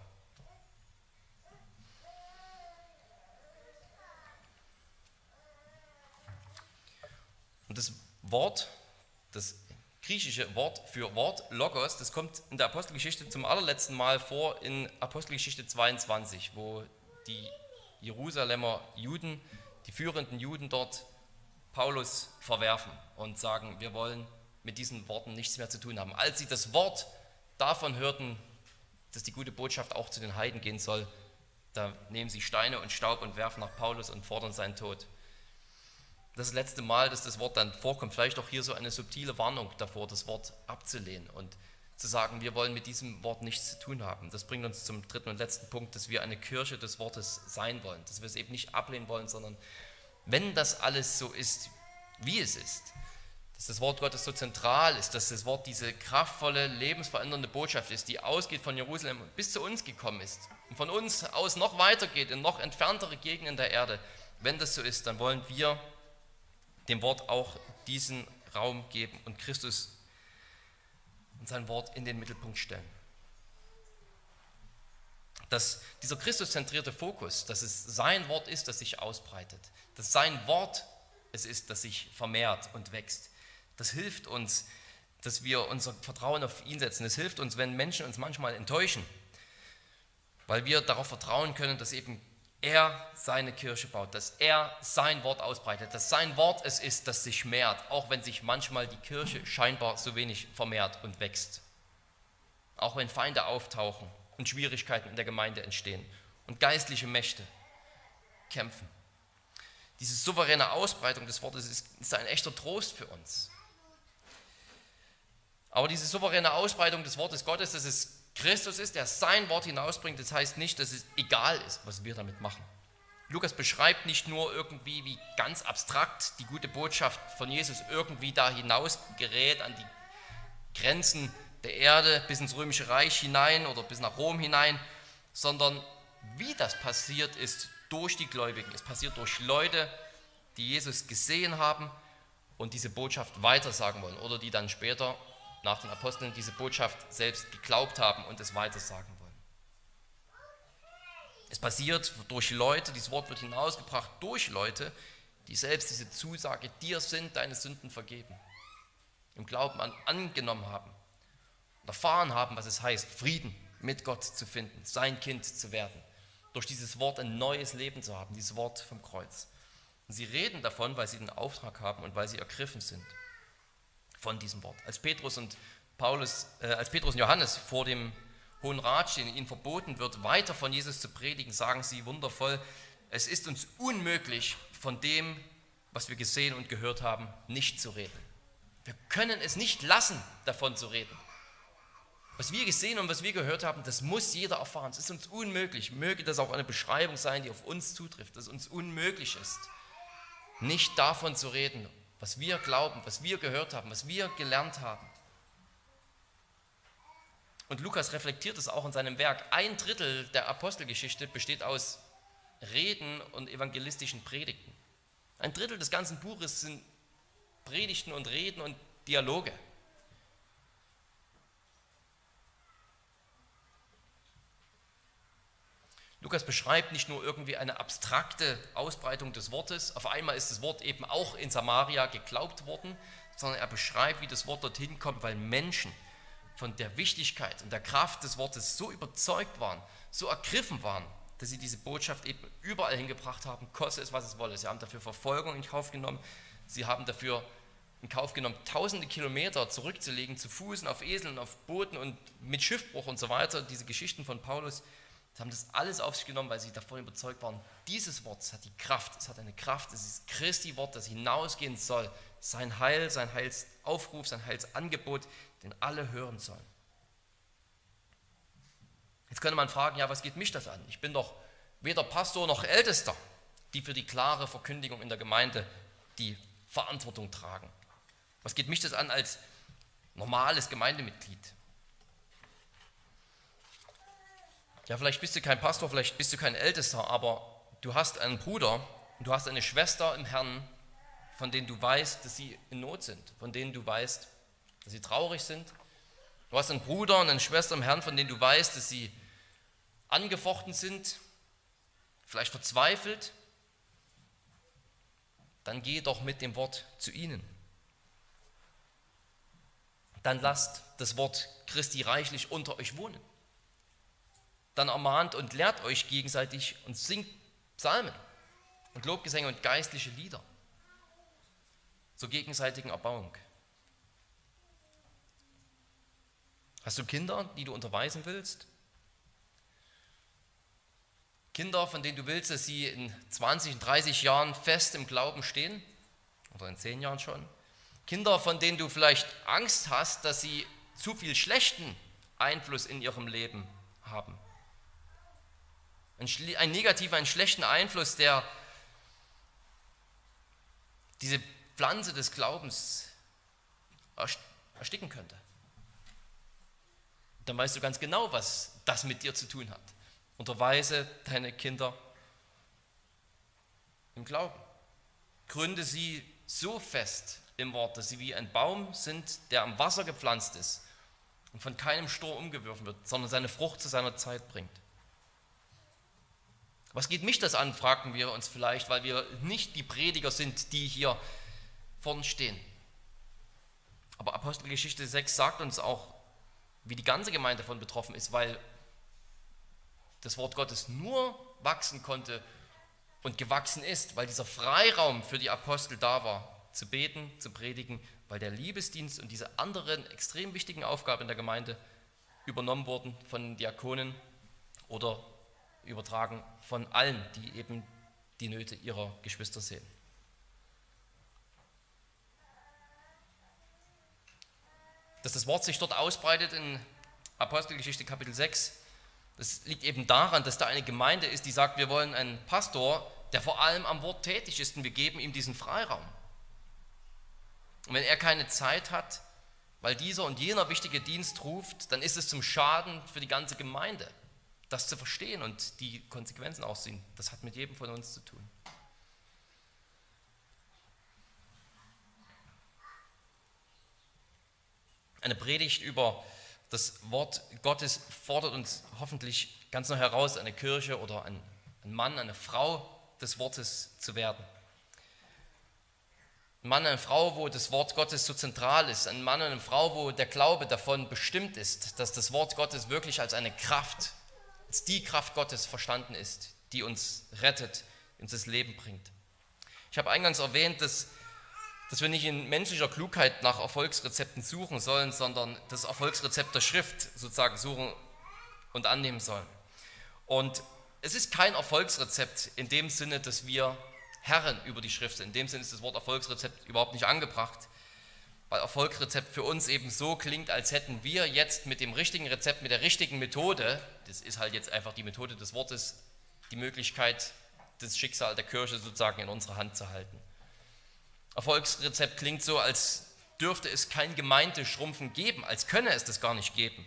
Und das Wort, das griechische Wort für Wort, Logos, das kommt in der Apostelgeschichte zum allerletzten Mal vor in Apostelgeschichte 22, wo die Jerusalemer Juden, die führenden Juden dort, Paulus verwerfen und sagen, wir wollen mit diesen Worten nichts mehr zu tun haben. Als sie das Wort davon hörten, dass die gute Botschaft auch zu den Heiden gehen soll, da nehmen sie Steine und Staub und werfen nach Paulus und fordern seinen Tod. Das letzte Mal, dass das Wort dann vorkommt, vielleicht auch hier so eine subtile Warnung davor, das Wort abzulehnen und zu sagen, wir wollen mit diesem Wort nichts zu tun haben. Das bringt uns zum dritten und letzten Punkt, dass wir eine Kirche des Wortes sein wollen, dass wir es eben nicht ablehnen wollen, sondern wenn das alles so ist, wie es ist, dass das Wort Gottes so zentral ist, dass das Wort diese kraftvolle, lebensverändernde Botschaft ist, die ausgeht von Jerusalem und bis zu uns gekommen ist und von uns aus noch weitergeht in noch entferntere Gegenden der Erde. Wenn das so ist, dann wollen wir dem Wort auch diesen Raum geben und Christus und sein Wort in den Mittelpunkt stellen. Dass dieser Christuszentrierte Fokus, dass es sein Wort ist, das sich ausbreitet, dass sein Wort es ist, das sich vermehrt und wächst, das hilft uns, dass wir unser Vertrauen auf ihn setzen. Es hilft uns, wenn Menschen uns manchmal enttäuschen, weil wir darauf vertrauen können, dass eben er seine Kirche baut, dass er sein Wort ausbreitet, dass sein Wort es ist, das sich mehrt, auch wenn sich manchmal die Kirche scheinbar so wenig vermehrt und wächst. Auch wenn Feinde auftauchen und Schwierigkeiten in der Gemeinde entstehen und geistliche Mächte kämpfen. Diese souveräne Ausbreitung des Wortes ist, ist ein echter Trost für uns. Aber diese souveräne Ausbreitung des Wortes Gottes, dass es Christus ist, der sein Wort hinausbringt, das heißt nicht, dass es egal ist, was wir damit machen. Lukas beschreibt nicht nur irgendwie, wie ganz abstrakt die gute Botschaft von Jesus irgendwie da hinaus gerät an die Grenzen der Erde bis ins römische Reich hinein oder bis nach Rom hinein, sondern wie das passiert ist durch die Gläubigen. Es passiert durch Leute, die Jesus gesehen haben und diese Botschaft weitersagen wollen oder die dann später nach den Aposteln diese Botschaft selbst geglaubt haben und es weitersagen wollen. Es passiert durch Leute, dieses Wort wird hinausgebracht durch Leute, die selbst diese Zusage, dir sind deine Sünden vergeben, im Glauben an, angenommen haben und erfahren haben, was es heißt, Frieden mit Gott zu finden, sein Kind zu werden, durch dieses Wort ein neues Leben zu haben, dieses Wort vom Kreuz. Und sie reden davon, weil sie den Auftrag haben und weil sie ergriffen sind von diesem Wort. Als Petrus und Paulus, äh, als Petrus und Johannes vor dem Hohen Rat stehen, ihnen verboten wird, weiter von Jesus zu predigen, sagen sie wundervoll, es ist uns unmöglich, von dem, was wir gesehen und gehört haben, nicht zu reden. Wir können es nicht lassen, davon zu reden. Was wir gesehen und was wir gehört haben, das muss jeder erfahren. Es ist uns unmöglich. Möge das auch eine Beschreibung sein, die auf uns zutrifft, dass es uns unmöglich ist, nicht davon zu reden was wir glauben, was wir gehört haben, was wir gelernt haben. Und Lukas reflektiert es auch in seinem Werk. Ein Drittel der Apostelgeschichte besteht aus Reden und evangelistischen Predigten. Ein Drittel des ganzen Buches sind Predigten und Reden und Dialoge. Lukas beschreibt nicht nur irgendwie eine abstrakte Ausbreitung des Wortes, auf einmal ist das Wort eben auch in Samaria geglaubt worden, sondern er beschreibt, wie das Wort dorthin kommt, weil Menschen von der Wichtigkeit und der Kraft des Wortes so überzeugt waren, so ergriffen waren, dass sie diese Botschaft eben überall hingebracht haben, koste es, was es wolle. Sie haben dafür Verfolgung in Kauf genommen, sie haben dafür in Kauf genommen, tausende Kilometer zurückzulegen, zu Fuß, auf Eseln, auf Booten und mit Schiffbruch und so weiter. Diese Geschichten von Paulus Sie haben das alles auf sich genommen, weil sie davon überzeugt waren, dieses Wort hat die Kraft, es hat eine Kraft, es ist Christi Wort, das hinausgehen soll. Sein Heil, sein Heilsaufruf, sein Heilsangebot, den alle hören sollen. Jetzt könnte man fragen, ja, was geht mich das an? Ich bin doch weder Pastor noch Ältester, die für die klare Verkündigung in der Gemeinde die Verantwortung tragen. Was geht mich das an als normales Gemeindemitglied? Ja, vielleicht bist du kein Pastor, vielleicht bist du kein Ältester, aber du hast einen Bruder, du hast eine Schwester im Herrn, von denen du weißt, dass sie in Not sind, von denen du weißt, dass sie traurig sind. Du hast einen Bruder und eine Schwester im Herrn, von denen du weißt, dass sie angefochten sind, vielleicht verzweifelt. Dann geh doch mit dem Wort zu ihnen. dann lasst das Wort Christi reichlich unter euch wohnen. Dann ermahnt und lehrt euch gegenseitig und singt Psalmen und Lobgesänge und geistliche Lieder zur gegenseitigen Erbauung. Hast du Kinder, die du unterweisen willst? Kinder, von denen du willst, dass sie in 20, 30 Jahren fest im Glauben stehen? Oder in 10 Jahren schon? Kinder, von denen du vielleicht Angst hast, dass sie zu viel schlechten Einfluss in ihrem Leben haben. Ein, ein negativer, einen schlechten Einfluss, der diese Pflanze des Glaubens ersticken könnte. Dann weißt du ganz genau, was das mit dir zu tun hat. Unterweise deine Kinder im Glauben. Gründe sie so fest im Wort, dass sie wie ein Baum sind, der am Wasser gepflanzt ist und von keinem Sturm umgeworfen wird, sondern seine Frucht zu seiner Zeit bringt. Was geht mich das an, fragen wir uns vielleicht, weil wir nicht die Prediger sind, die hier vorn stehen. Aber Apostelgeschichte 6 sagt uns auch, wie die ganze Gemeinde davon betroffen ist, weil das Wort Gottes nur wachsen konnte und gewachsen ist, weil dieser Freiraum für die Apostel da war, zu beten, zu predigen, weil der Liebesdienst und diese anderen extrem wichtigen Aufgaben in der Gemeinde übernommen wurden von Diakonen oder übertragen von allen, die eben die Nöte ihrer Geschwister sehen. Dass das Wort sich dort ausbreitet in Apostelgeschichte Kapitel 6, das liegt eben daran, dass da eine Gemeinde ist, die sagt, wir wollen einen Pastor, der vor allem am Wort tätig ist und wir geben ihm diesen Freiraum. Und wenn er keine Zeit hat, weil dieser und jener wichtige Dienst ruft, dann ist es zum Schaden für die ganze Gemeinde, das zu verstehen und die Konsequenzen aussehen. Das hat mit jedem von uns zu tun. Eine Predigt über das Wort Gottes fordert uns hoffentlich ganz noch heraus, eine Kirche oder ein, ein Mann, eine Frau des Wortes zu werden. Ein Mann, eine Frau, wo das Wort Gottes so zentral ist. Ein Mann und eine Frau, wo der Glaube davon bestimmt ist, dass das Wort Gottes wirklich als eine Kraft, als die Kraft Gottes verstanden ist, die uns rettet, uns das Leben bringt. Ich habe eingangs erwähnt, dass dass wir nicht in menschlicher Klugheit nach Erfolgsrezepten suchen sollen, sondern das Erfolgsrezept der Schrift sozusagen suchen und annehmen sollen. Und es ist kein Erfolgsrezept in dem Sinne, dass wir Herren über die Schrift sind. In dem Sinne ist das Wort Erfolgsrezept überhaupt nicht angebracht, weil Erfolgsrezept für uns eben so klingt, als hätten wir jetzt mit dem richtigen Rezept, mit der richtigen Methode, das ist halt jetzt einfach die Methode des Wortes, die Möglichkeit, das Schicksal der Kirche sozusagen in unserer Hand zu halten. Erfolgsrezept klingt so, als dürfte es kein Gemeindeschrumpfen geben, als könne es das gar nicht geben.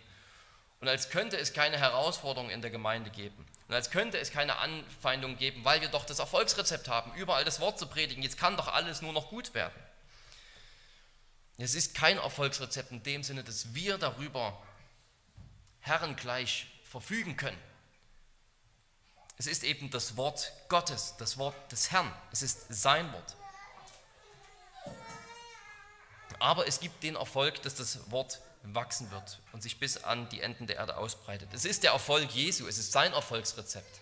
Und als könnte es keine Herausforderungen in der Gemeinde geben. Und als könnte es keine Anfeindung geben, weil wir doch das Erfolgsrezept haben, überall das Wort zu predigen. Jetzt kann doch alles nur noch gut werden. Es ist kein Erfolgsrezept in dem Sinne, dass wir darüber herrengleich verfügen können. Es ist eben das Wort Gottes, das Wort des Herrn. Es ist sein Wort. Aber es gibt den Erfolg, dass das Wort wachsen wird und sich bis an die Enden der Erde ausbreitet. Es ist der Erfolg Jesu, es ist sein Erfolgsrezept,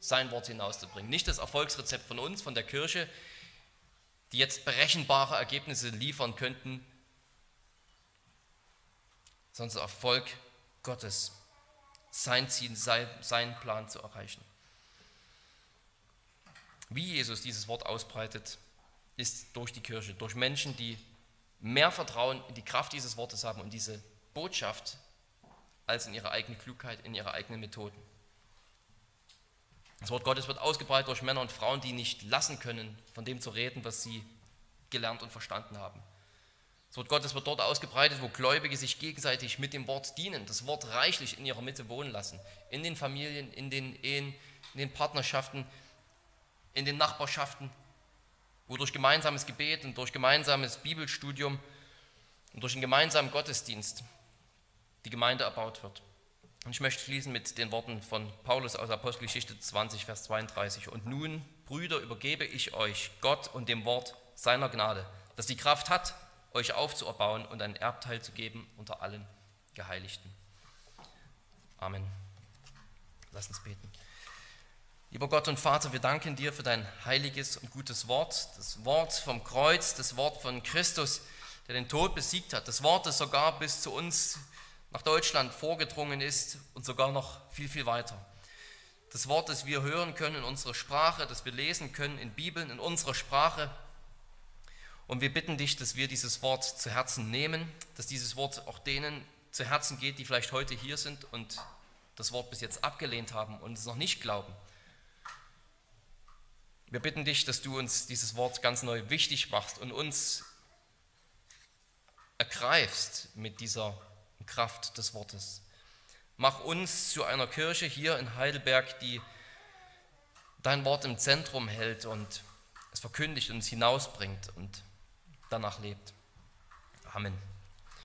sein Wort hinauszubringen. Nicht das Erfolgsrezept von uns, von der Kirche, die jetzt berechenbare Ergebnisse liefern könnten, sondern der Erfolg Gottes, sein Ziel, sein Plan zu erreichen. Wie Jesus dieses Wort ausbreitet, ist durch die Kirche, durch Menschen, die mehr Vertrauen in die Kraft dieses Wortes haben und diese Botschaft als in ihre eigene Klugheit, in ihre eigenen Methoden. Das Wort Gottes wird ausgebreitet durch Männer und Frauen, die nicht lassen können, von dem zu reden, was sie gelernt und verstanden haben. Das Wort Gottes wird dort ausgebreitet, wo Gläubige sich gegenseitig mit dem Wort dienen, das Wort reichlich in ihrer Mitte wohnen lassen. In den Familien, in den Ehen, in den Partnerschaften, in den Nachbarschaften, wo durch gemeinsames Gebet und durch gemeinsames Bibelstudium und durch einen gemeinsamen Gottesdienst die Gemeinde erbaut wird. Und ich möchte schließen mit den Worten von Paulus aus Apostelgeschichte 20, Vers 32. Und nun, Brüder, übergebe ich euch Gott und dem Wort seiner Gnade, das die Kraft hat, euch aufzuerbauen und ein Erbteil zu geben unter allen Geheiligten. Amen. Lass uns beten. Lieber Gott und Vater, wir danken dir für dein heiliges und gutes Wort, das Wort vom Kreuz, das Wort von Christus, der den Tod besiegt hat, das Wort, das sogar bis zu uns nach Deutschland vorgedrungen ist und sogar noch viel, viel weiter. Das Wort, das wir hören können in unserer Sprache, das wir lesen können in Bibeln, in unserer Sprache. Und wir bitten dich, dass wir dieses Wort zu Herzen nehmen, dass dieses Wort auch denen zu Herzen geht, die vielleicht heute hier sind und das Wort bis jetzt abgelehnt haben und es noch nicht glauben. Wir bitten dich, dass du uns dieses Wort ganz neu wichtig machst und uns ergreifst mit dieser Kraft des Wortes. Mach uns zu einer Kirche hier in Heidelberg, die dein Wort im Zentrum hält und es verkündigt und es hinausbringt und danach lebt. Amen.